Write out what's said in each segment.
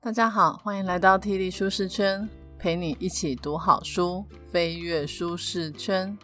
大家好，欢迎来到 T 力舒适圈，陪你一起读好书，飞跃舒适圈。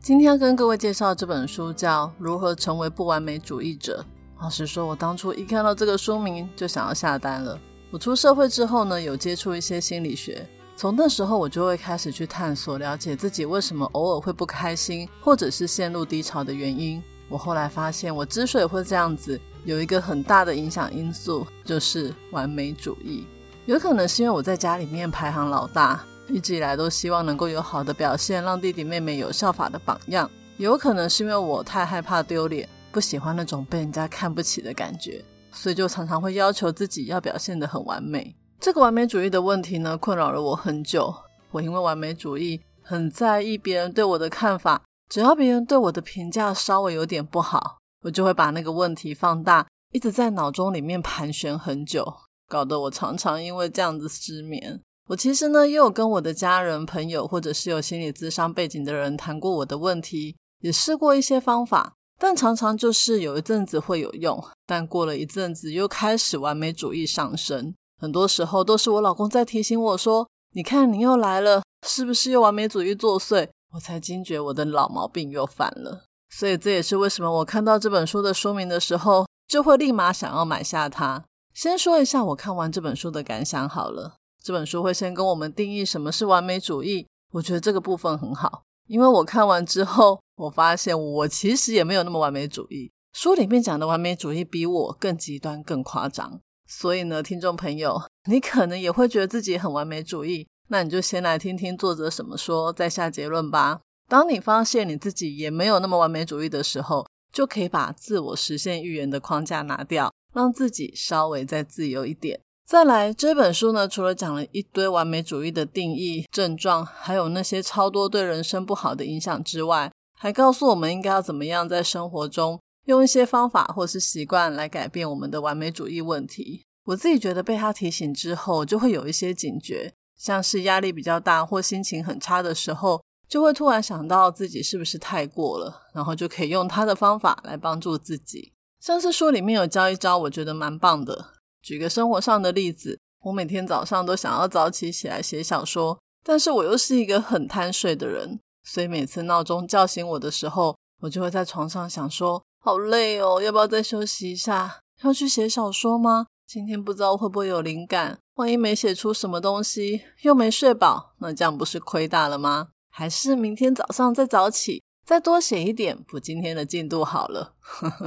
今天要跟各位介绍这本书，叫《如何成为不完美主义者》。老实说，我当初一看到这个书名就想要下单了。我出社会之后呢，有接触一些心理学，从那时候我就会开始去探索，了解自己为什么偶尔会不开心，或者是陷入低潮的原因。我后来发现，我之所以会这样子。有一个很大的影响因素，就是完美主义。有可能是因为我在家里面排行老大，一直以来都希望能够有好的表现，让弟弟妹妹有效法的榜样。有可能是因为我太害怕丢脸，不喜欢那种被人家看不起的感觉，所以就常常会要求自己要表现得很完美。这个完美主义的问题呢，困扰了我很久。我因为完美主义，很在意别人对我的看法，只要别人对我的评价稍微有点不好。我就会把那个问题放大，一直在脑中里面盘旋很久，搞得我常常因为这样子失眠。我其实呢，也有跟我的家人、朋友，或者是有心理咨商背景的人谈过我的问题，也试过一些方法，但常常就是有一阵子会有用，但过了一阵子又开始完美主义上升。很多时候都是我老公在提醒我说：“你看你又来了，是不是又完美主义作祟？”我才惊觉我的老毛病又犯了。所以这也是为什么我看到这本书的说明的时候，就会立马想要买下它。先说一下我看完这本书的感想好了。这本书会先跟我们定义什么是完美主义，我觉得这个部分很好，因为我看完之后，我发现我其实也没有那么完美主义。书里面讲的完美主义比我更极端、更夸张。所以呢，听众朋友，你可能也会觉得自己很完美主义，那你就先来听听作者怎么说，再下结论吧。当你发现你自己也没有那么完美主义的时候，就可以把自我实现预言的框架拿掉，让自己稍微再自由一点。再来，这本书呢，除了讲了一堆完美主义的定义、症状，还有那些超多对人生不好的影响之外，还告诉我们应该要怎么样在生活中用一些方法或是习惯来改变我们的完美主义问题。我自己觉得被他提醒之后，就会有一些警觉，像是压力比较大或心情很差的时候。就会突然想到自己是不是太过了，然后就可以用他的方法来帮助自己。像是书里面有教一招，我觉得蛮棒的。举个生活上的例子，我每天早上都想要早起起来写小说，但是我又是一个很贪睡的人，所以每次闹钟叫醒我的时候，我就会在床上想说：好累哦，要不要再休息一下？要去写小说吗？今天不知道会不会有灵感，万一没写出什么东西，又没睡饱，那这样不是亏大了吗？还是明天早上再早起，再多写一点补今天的进度好了。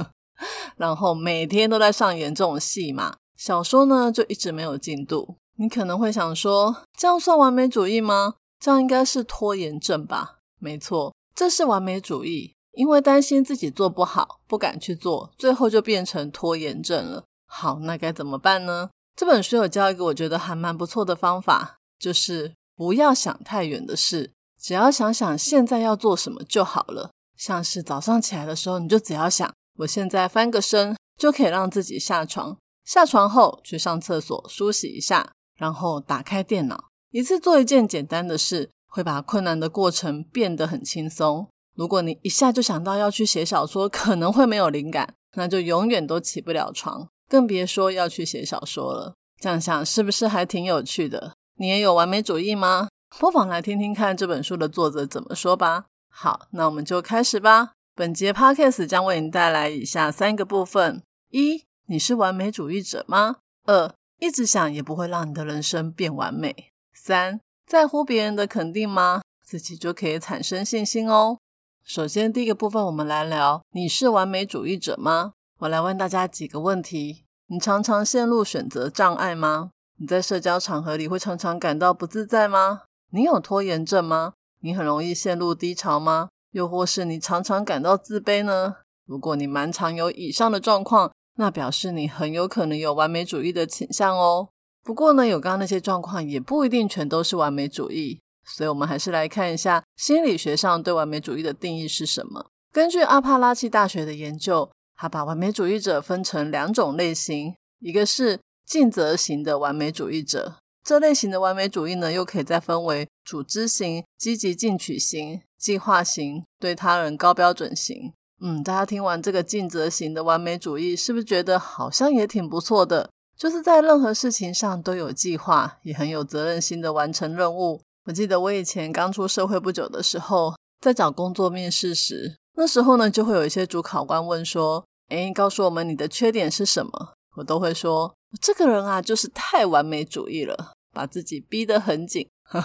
然后每天都在上演这种戏嘛，小说呢就一直没有进度。你可能会想说，这样算完美主义吗？这样应该是拖延症吧？没错，这是完美主义，因为担心自己做不好，不敢去做，最后就变成拖延症了。好，那该怎么办呢？这本书有教一个我觉得还蛮不错的方法，就是不要想太远的事。只要想想现在要做什么就好了，像是早上起来的时候，你就只要想，我现在翻个身就可以让自己下床，下床后去上厕所梳洗一下，然后打开电脑，一次做一件简单的事，会把困难的过程变得很轻松。如果你一下就想到要去写小说，可能会没有灵感，那就永远都起不了床，更别说要去写小说了。这样想是不是还挺有趣的？你也有完美主义吗？不妨来听听看这本书的作者怎么说吧。好，那我们就开始吧。本节 podcast 将为你带来以下三个部分：一、你是完美主义者吗？二、一直想也不会让你的人生变完美。三、在乎别人的肯定吗？自己就可以产生信心哦。首先，第一个部分，我们来聊：你是完美主义者吗？我来问大家几个问题：你常常陷入选择障碍吗？你在社交场合里会常常感到不自在吗？你有拖延症吗？你很容易陷入低潮吗？又或是你常常感到自卑呢？如果你蛮常有以上的状况，那表示你很有可能有完美主义的倾向哦。不过呢，有刚刚那些状况也不一定全都是完美主义，所以我们还是来看一下心理学上对完美主义的定义是什么。根据阿帕拉契大学的研究，他把完美主义者分成两种类型，一个是尽责型的完美主义者。这类型的完美主义呢，又可以再分为组织型、积极进取型、计划型、对他人高标准型。嗯，大家听完这个尽责型的完美主义，是不是觉得好像也挺不错的？就是在任何事情上都有计划，也很有责任心的完成任务。我记得我以前刚出社会不久的时候，在找工作面试时，那时候呢就会有一些主考官问说：“诶，告诉我们你的缺点是什么？”我都会说：“这个人啊，就是太完美主义了，把自己逼得很紧。”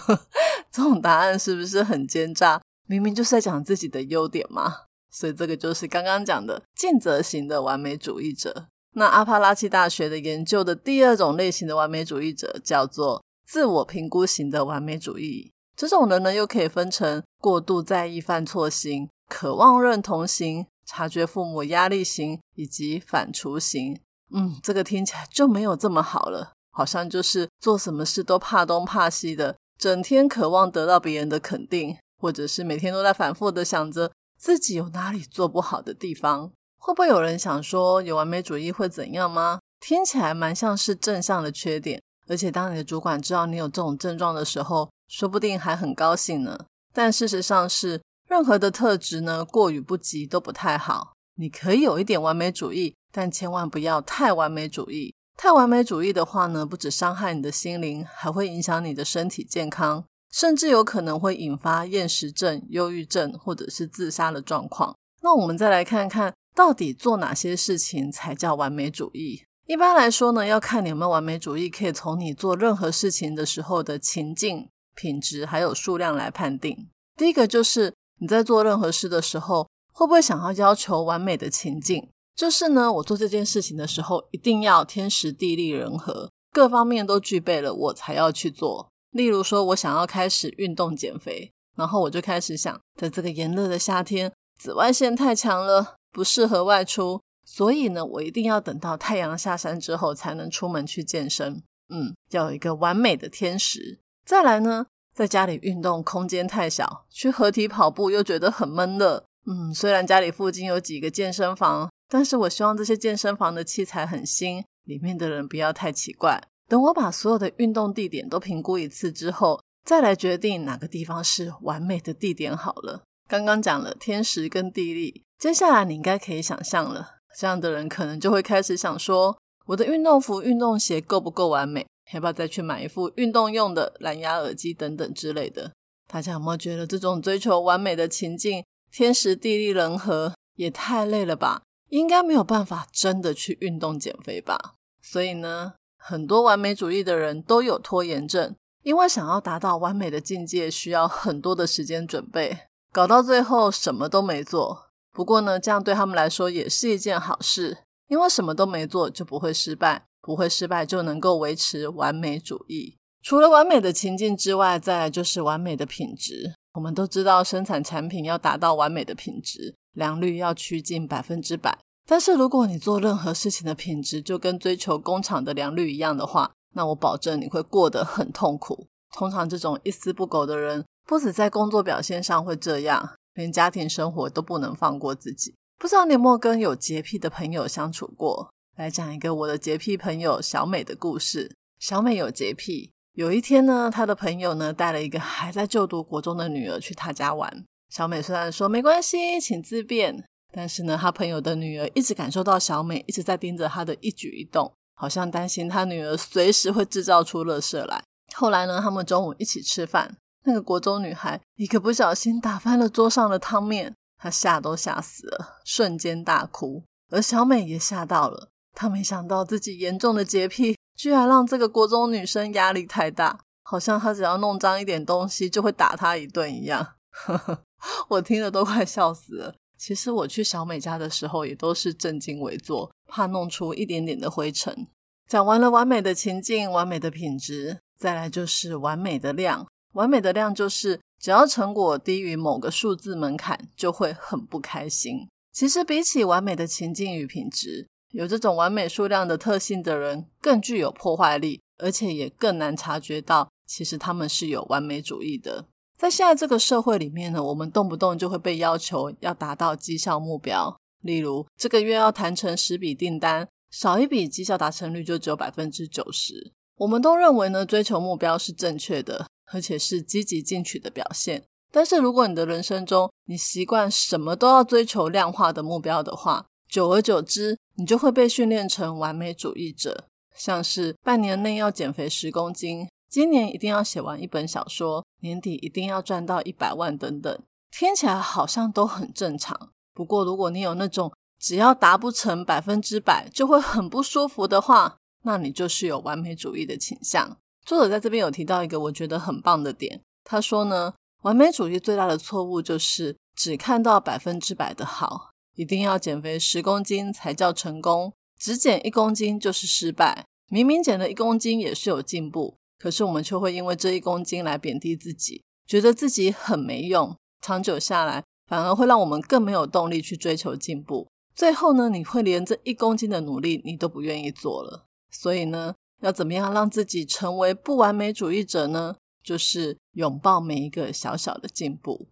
这种答案是不是很奸诈？明明就是在讲自己的优点嘛。所以这个就是刚刚讲的尽责型的完美主义者。那阿帕拉契大学的研究的第二种类型的完美主义者叫做自我评估型的完美主义。这种人呢，又可以分成过度在意犯错型、渴望认同型、察觉父母压力型以及反刍型。嗯，这个听起来就没有这么好了，好像就是做什么事都怕东怕西的，整天渴望得到别人的肯定，或者是每天都在反复的想着。自己有哪里做不好的地方？会不会有人想说有完美主义会怎样吗？听起来蛮像是正向的缺点，而且当你的主管知道你有这种症状的时候，说不定还很高兴呢。但事实上是，任何的特质呢，过与不及都不太好。你可以有一点完美主义，但千万不要太完美主义。太完美主义的话呢，不止伤害你的心灵，还会影响你的身体健康。甚至有可能会引发厌食症、忧郁症或者是自杀的状况。那我们再来看看到底做哪些事情才叫完美主义？一般来说呢，要看你有没有完美主义，可以从你做任何事情的时候的情境、品质还有数量来判定。第一个就是你在做任何事的时候，会不会想要要求完美的情境？就是呢，我做这件事情的时候，一定要天时地利人和，各方面都具备了，我才要去做。例如说，我想要开始运动减肥，然后我就开始想，在这个炎热的夏天，紫外线太强了，不适合外出，所以呢，我一定要等到太阳下山之后才能出门去健身。嗯，要有一个完美的天时。再来呢，在家里运动空间太小，去合体跑步又觉得很闷热。嗯，虽然家里附近有几个健身房，但是我希望这些健身房的器材很新，里面的人不要太奇怪。等我把所有的运动地点都评估一次之后，再来决定哪个地方是完美的地点好了。刚刚讲了天时跟地利，接下来你应该可以想象了。这样的人可能就会开始想说：我的运动服、运动鞋够不够完美？要不要再去买一副运动用的蓝牙耳机等等之类的？大家有没有觉得这种追求完美的情境，天时地利人和也太累了吧？应该没有办法真的去运动减肥吧？所以呢？很多完美主义的人都有拖延症，因为想要达到完美的境界，需要很多的时间准备，搞到最后什么都没做。不过呢，这样对他们来说也是一件好事，因为什么都没做就不会失败，不会失败就能够维持完美主义。除了完美的情境之外，再来就是完美的品质。我们都知道，生产产品要达到完美的品质，良率要趋近百分之百。但是如果你做任何事情的品质就跟追求工厂的良率一样的话，那我保证你会过得很痛苦。通常这种一丝不苟的人，不止在工作表现上会这样，连家庭生活都不能放过自己。不知道你有没有跟有洁癖的朋友相处过？来讲一个我的洁癖朋友小美的故事。小美有洁癖，有一天呢，她的朋友呢带了一个还在就读国中的女儿去她家玩。小美虽然说没关系，请自便。但是呢，她朋友的女儿一直感受到小美一直在盯着她的一举一动，好像担心她女儿随时会制造出垃圾来。后来呢，他们中午一起吃饭，那个国中女孩一个不小心打翻了桌上的汤面，她吓都吓死了，瞬间大哭。而小美也吓到了，她没想到自己严重的洁癖居然让这个国中女生压力太大，好像她只要弄脏一点东西就会打她一顿一样。我听了都快笑死了。其实我去小美家的时候，也都是正襟危坐，怕弄出一点点的灰尘。讲完了完美的情境、完美的品质，再来就是完美的量。完美的量就是只要成果低于某个数字门槛，就会很不开心。其实比起完美的情境与品质，有这种完美数量的特性的人，更具有破坏力，而且也更难察觉到，其实他们是有完美主义的。在现在这个社会里面呢，我们动不动就会被要求要达到绩效目标，例如这个月要谈成十笔订单，少一笔绩效达成率就只有百分之九十。我们都认为呢，追求目标是正确的，而且是积极进取的表现。但是如果你的人生中你习惯什么都要追求量化的目标的话，久而久之，你就会被训练成完美主义者。像是半年内要减肥十公斤，今年一定要写完一本小说，年底一定要赚到一百万等等，听起来好像都很正常。不过，如果你有那种只要达不成百分之百就会很不舒服的话，那你就是有完美主义的倾向。作者在这边有提到一个我觉得很棒的点，他说呢，完美主义最大的错误就是只看到百分之百的好，一定要减肥十公斤才叫成功，只减一公斤就是失败。明明减了一公斤也是有进步，可是我们却会因为这一公斤来贬低自己，觉得自己很没用。长久下来，反而会让我们更没有动力去追求进步。最后呢，你会连这一公斤的努力你都不愿意做了。所以呢，要怎么样让自己成为不完美主义者呢？就是拥抱每一个小小的进步。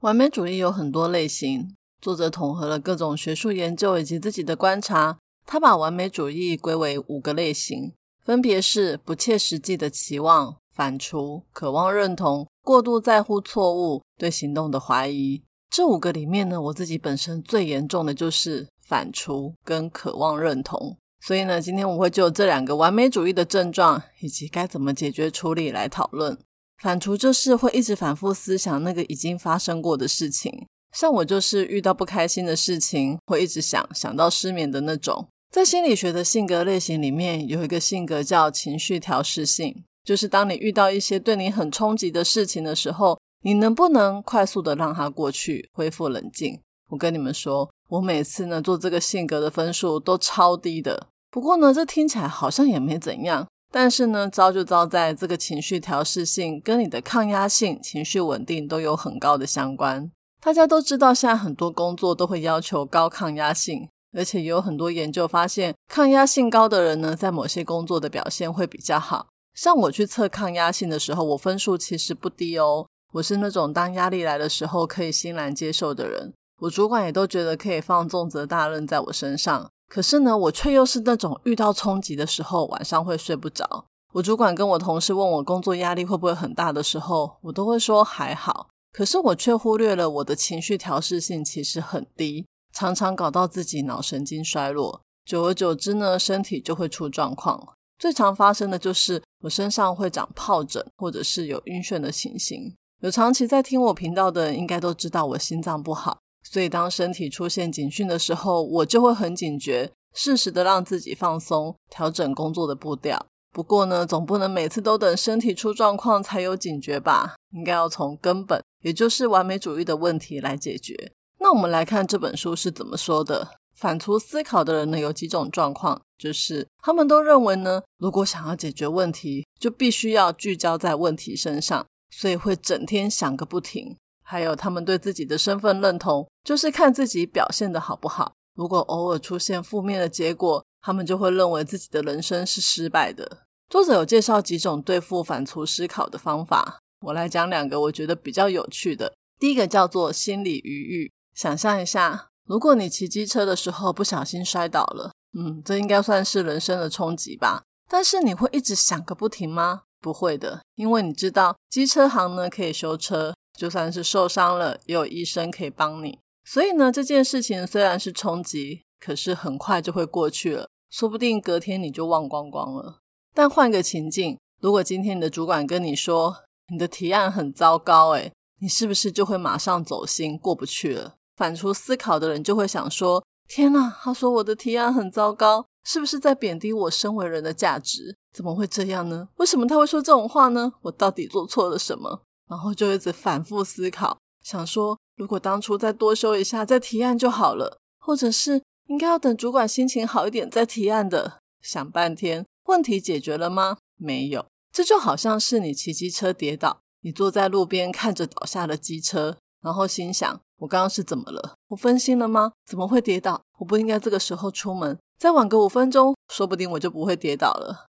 完美主义有很多类型，作者统合了各种学术研究以及自己的观察。他把完美主义归为五个类型，分别是不切实际的期望、反刍、渴望认同、过度在乎错误、对行动的怀疑。这五个里面呢，我自己本身最严重的就是反刍跟渴望认同。所以呢，今天我会就这两个完美主义的症状以及该怎么解决处理来讨论。反刍就是会一直反复思想那个已经发生过的事情，像我就是遇到不开心的事情，会一直想想到失眠的那种。在心理学的性格类型里面，有一个性格叫情绪调试性，就是当你遇到一些对你很冲击的事情的时候，你能不能快速的让它过去，恢复冷静？我跟你们说，我每次呢做这个性格的分数都超低的。不过呢，这听起来好像也没怎样，但是呢，糟就糟在这个情绪调试性跟你的抗压性、情绪稳定都有很高的相关。大家都知道，现在很多工作都会要求高抗压性。而且也有很多研究发现，抗压性高的人呢，在某些工作的表现会比较好。像我去测抗压性的时候，我分数其实不低哦。我是那种当压力来的时候可以欣然接受的人，我主管也都觉得可以放重责大任在我身上。可是呢，我却又是那种遇到冲击的时候，晚上会睡不着。我主管跟我同事问我工作压力会不会很大的时候，我都会说还好。可是我却忽略了我的情绪调试性其实很低。常常搞到自己脑神经衰弱，久而久之呢，身体就会出状况。最常发生的就是我身上会长疱疹，或者是有晕眩的情形。有长期在听我频道的人，应该都知道我心脏不好，所以当身体出现警讯的时候，我就会很警觉，适时的让自己放松，调整工作的步调。不过呢，总不能每次都等身体出状况才有警觉吧？应该要从根本，也就是完美主义的问题来解决。那我们来看这本书是怎么说的。反刍思考的人呢，有几种状况，就是他们都认为呢，如果想要解决问题，就必须要聚焦在问题身上，所以会整天想个不停。还有，他们对自己的身份认同，就是看自己表现的好不好。如果偶尔出现负面的结果，他们就会认为自己的人生是失败的。作者有介绍几种对付反刍思考的方法，我来讲两个我觉得比较有趣的。第一个叫做心理余裕。想象一下，如果你骑机车的时候不小心摔倒了，嗯，这应该算是人生的冲击吧。但是你会一直想个不停吗？不会的，因为你知道机车行呢可以修车，就算是受伤了，也有医生可以帮你。所以呢，这件事情虽然是冲击，可是很快就会过去了，说不定隔天你就忘光光了。但换个情境，如果今天你的主管跟你说你的提案很糟糕，诶你是不是就会马上走心，过不去了？反刍思考的人就会想说：“天哪，他说我的提案很糟糕，是不是在贬低我身为人的价值？怎么会这样呢？为什么他会说这种话呢？我到底做错了什么？”然后就一直反复思考，想说：“如果当初再多修一下再提案就好了，或者是应该要等主管心情好一点再提案的。”想半天，问题解决了吗？没有。这就好像是你骑机车跌倒，你坐在路边看着倒下的机车，然后心想。我刚刚是怎么了？我分心了吗？怎么会跌倒？我不应该这个时候出门，再晚个五分钟，说不定我就不会跌倒了。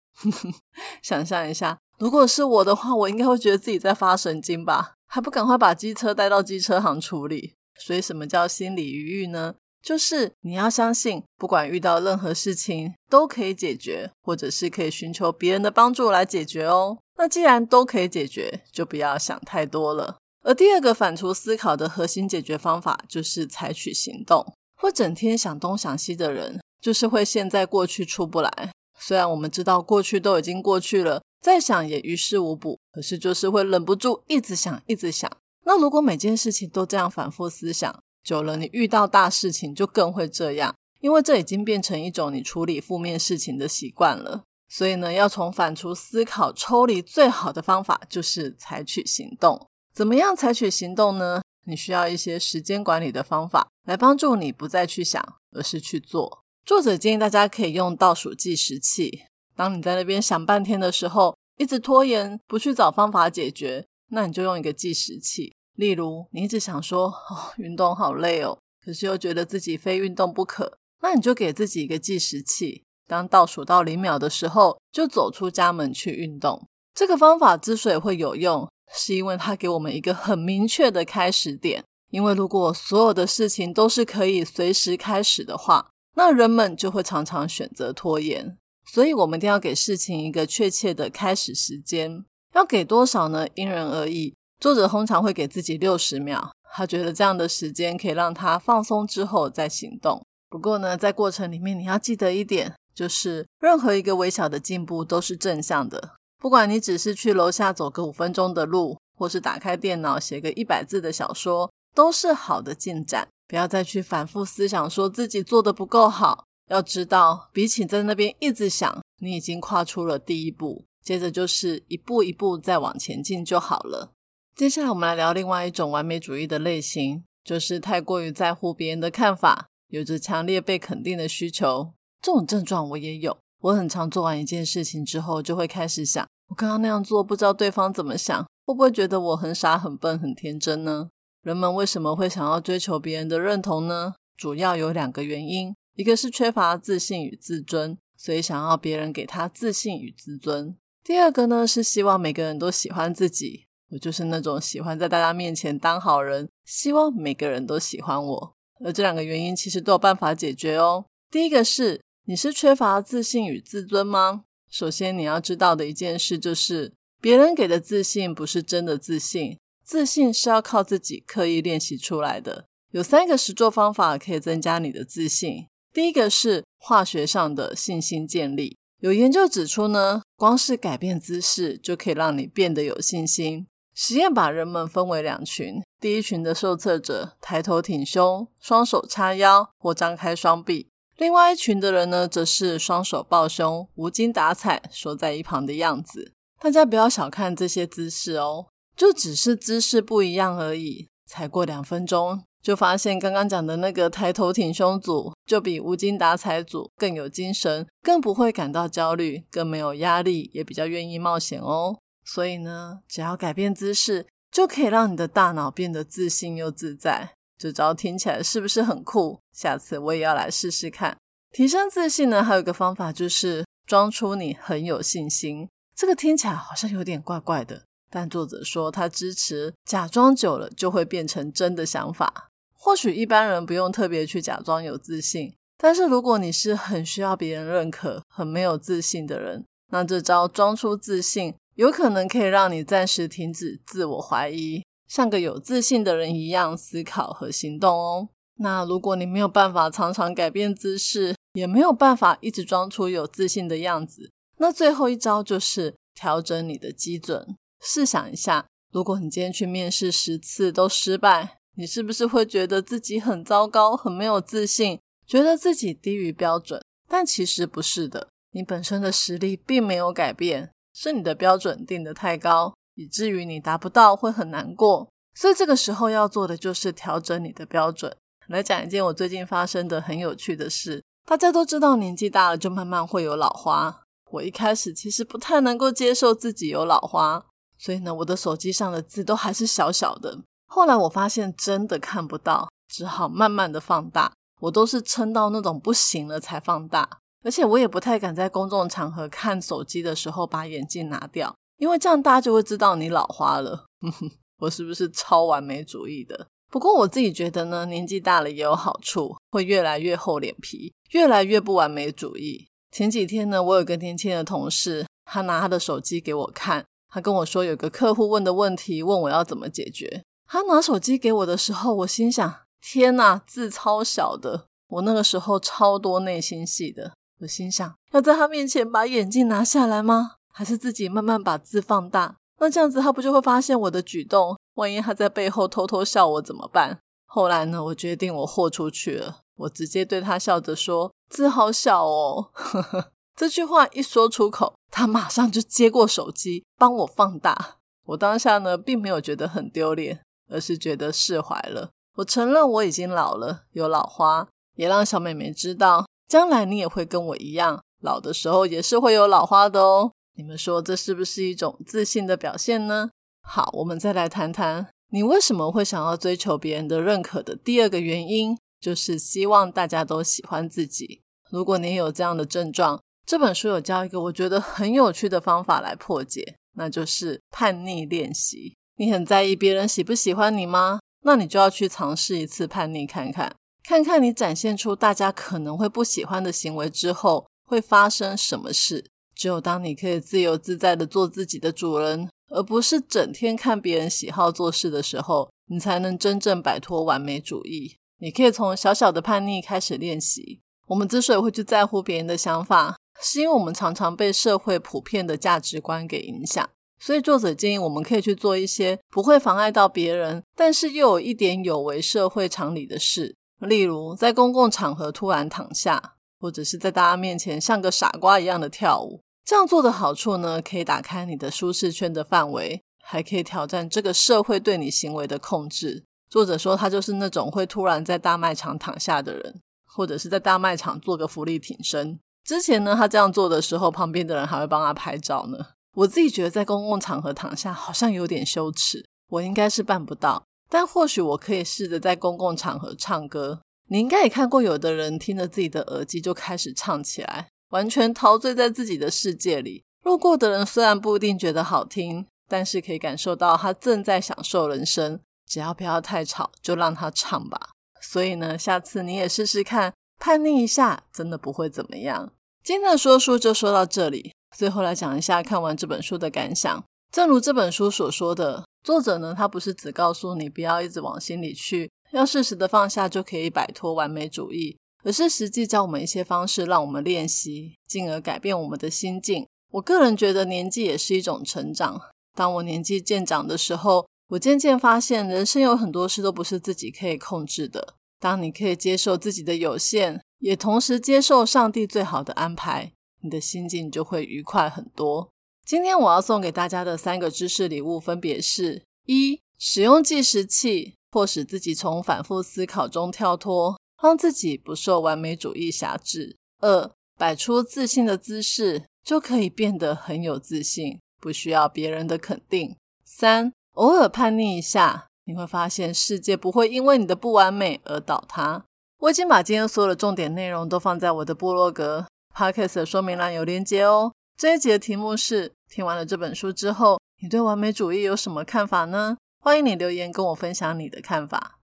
想象一下，如果是我的话，我应该会觉得自己在发神经吧？还不赶快把机车带到机车行处理？所以，什么叫心理余裕呢？就是你要相信，不管遇到任何事情都可以解决，或者是可以寻求别人的帮助来解决哦。那既然都可以解决，就不要想太多了。而第二个反刍思考的核心解决方法，就是采取行动。会整天想东想西的人，就是会陷在过去出不来。虽然我们知道过去都已经过去了，再想也于事无补，可是就是会忍不住一直想，一直想。那如果每件事情都这样反复思想，久了，你遇到大事情就更会这样，因为这已经变成一种你处理负面事情的习惯了。所以呢，要从反刍思考抽离，最好的方法就是采取行动。怎么样采取行动呢？你需要一些时间管理的方法来帮助你不再去想，而是去做。作者建议大家可以用倒数计时器。当你在那边想半天的时候，一直拖延不去找方法解决，那你就用一个计时器。例如，你一直想说哦，运动好累哦，可是又觉得自己非运动不可，那你就给自己一个计时器。当倒数到零秒的时候，就走出家门去运动。这个方法之所以会有用，是因为它给我们一个很明确的开始点。因为如果所有的事情都是可以随时开始的话，那人们就会常常选择拖延。所以，我们一定要给事情一个确切的开始时间。要给多少呢？因人而异。作者通常会给自己六十秒，他觉得这样的时间可以让他放松之后再行动。不过呢，在过程里面你要记得一点。就是任何一个微小的进步都是正向的，不管你只是去楼下走个五分钟的路，或是打开电脑写个一百字的小说，都是好的进展。不要再去反复思想，说自己做的不够好。要知道，比起在那边一直想，你已经跨出了第一步，接着就是一步一步再往前进就好了。接下来我们来聊另外一种完美主义的类型，就是太过于在乎别人的看法，有着强烈被肯定的需求。这种症状我也有，我很常做完一件事情之后，就会开始想，我刚刚那样做，不知道对方怎么想，会不会觉得我很傻、很笨、很天真呢？人们为什么会想要追求别人的认同呢？主要有两个原因，一个是缺乏自信与自尊，所以想要别人给他自信与自尊；第二个呢，是希望每个人都喜欢自己。我就是那种喜欢在大家面前当好人，希望每个人都喜欢我。而这两个原因其实都有办法解决哦。第一个是。你是缺乏自信与自尊吗？首先，你要知道的一件事就是，别人给的自信不是真的自信，自信是要靠自己刻意练习出来的。有三个实作方法可以增加你的自信。第一个是化学上的信心建立。有研究指出呢，光是改变姿势就可以让你变得有信心。实验把人们分为两群，第一群的受测者抬头挺胸，双手叉腰或张开双臂。另外一群的人呢，则是双手抱胸、无精打采、缩在一旁的样子。大家不要小看这些姿势哦，就只是姿势不一样而已。才过两分钟，就发现刚刚讲的那个抬头挺胸组，就比无精打采组更有精神，更不会感到焦虑，更没有压力，也比较愿意冒险哦。所以呢，只要改变姿势，就可以让你的大脑变得自信又自在。这招听起来是不是很酷？下次我也要来试试看。提升自信呢，还有一个方法就是装出你很有信心。这个听起来好像有点怪怪的，但作者说他支持假装久了就会变成真的想法。或许一般人不用特别去假装有自信，但是如果你是很需要别人认可、很没有自信的人，那这招装出自信，有可能可以让你暂时停止自我怀疑。像个有自信的人一样思考和行动哦。那如果你没有办法常常改变姿势，也没有办法一直装出有自信的样子，那最后一招就是调整你的基准。试想一下，如果你今天去面试十次都失败，你是不是会觉得自己很糟糕、很没有自信，觉得自己低于标准？但其实不是的，你本身的实力并没有改变，是你的标准定得太高。以至于你达不到会很难过，所以这个时候要做的就是调整你的标准。来讲一件我最近发生的很有趣的事。大家都知道年纪大了就慢慢会有老花，我一开始其实不太能够接受自己有老花，所以呢，我的手机上的字都还是小小的。后来我发现真的看不到，只好慢慢的放大。我都是撑到那种不行了才放大，而且我也不太敢在公众场合看手机的时候把眼镜拿掉。因为这样大家就会知道你老花了，我是不是超完美主义的？不过我自己觉得呢，年纪大了也有好处，会越来越厚脸皮，越来越不完美主义。前几天呢，我有个年轻的同事，他拿他的手机给我看，他跟我说有个客户问的问题，问我要怎么解决。他拿手机给我的时候，我心想：天呐，字超小的，我那个时候超多内心戏的。我心想，要在他面前把眼镜拿下来吗？还是自己慢慢把字放大？那这样子他不就会发现我的举动？万一他在背后偷偷笑我怎么办？后来呢，我决定我豁出去了，我直接对他笑着说：“字好小哦。”这句话一说出口，他马上就接过手机帮我放大。我当下呢，并没有觉得很丢脸，而是觉得释怀了。我承认我已经老了，有老花，也让小妹妹知道，将来你也会跟我一样，老的时候也是会有老花的哦。你们说这是不是一种自信的表现呢？好，我们再来谈谈，你为什么会想要追求别人的认可的第二个原因，就是希望大家都喜欢自己。如果你有这样的症状，这本书有教一个我觉得很有趣的方法来破解，那就是叛逆练习。你很在意别人喜不喜欢你吗？那你就要去尝试一次叛逆看看，看看你展现出大家可能会不喜欢的行为之后会发生什么事。只有当你可以自由自在的做自己的主人，而不是整天看别人喜好做事的时候，你才能真正摆脱完美主义。你可以从小小的叛逆开始练习。我们之所以会去在乎别人的想法，是因为我们常常被社会普遍的价值观给影响。所以，作者建议我们可以去做一些不会妨碍到别人，但是又有一点有违社会常理的事。例如，在公共场合突然躺下，或者是在大家面前像个傻瓜一样的跳舞。这样做的好处呢，可以打开你的舒适圈的范围，还可以挑战这个社会对你行为的控制。作者说，他就是那种会突然在大卖场躺下的人，或者是在大卖场做个福利挺身。之前呢，他这样做的时候，旁边的人还会帮他拍照呢。我自己觉得在公共场合躺下好像有点羞耻，我应该是办不到，但或许我可以试着在公共场合唱歌。你应该也看过，有的人听着自己的耳机就开始唱起来，完全陶醉在自己的世界里。路过的人虽然不一定觉得好听，但是可以感受到他正在享受人生。只要不要太吵，就让他唱吧。所以呢，下次你也试试看，叛逆一下，真的不会怎么样。今天的说书就说到这里。最后来讲一下看完这本书的感想。正如这本书所说的，作者呢，他不是只告诉你不要一直往心里去，要适时的放下就可以摆脱完美主义，而是实际教我们一些方式，让我们练习，进而改变我们的心境。我个人觉得年纪也是一种成长。当我年纪渐长的时候，我渐渐发现，人生有很多事都不是自己可以控制的。当你可以接受自己的有限，也同时接受上帝最好的安排。你的心境就会愉快很多。今天我要送给大家的三个知识礼物，分别是：一、使用计时器，迫使自己从反复思考中跳脱，让自己不受完美主义辖制；二、摆出自信的姿势，就可以变得很有自信，不需要别人的肯定；三、偶尔叛逆一下，你会发现世界不会因为你的不完美而倒塌。我已经把今天所有的重点内容都放在我的部落格。Podcast 的说明栏有连接哦。这一集的题目是：听完了这本书之后，你对完美主义有什么看法呢？欢迎你留言跟我分享你的看法。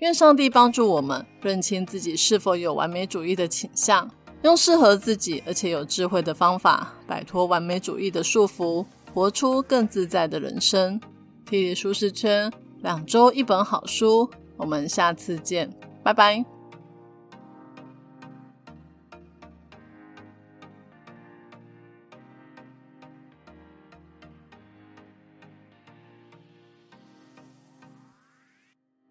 愿上帝帮助我们认清自己是否有完美主义的倾向，用适合自己而且有智慧的方法，摆脱完美主义的束缚，活出更自在的人生。体力舒适圈，两周一本好书。我们下次见，拜拜。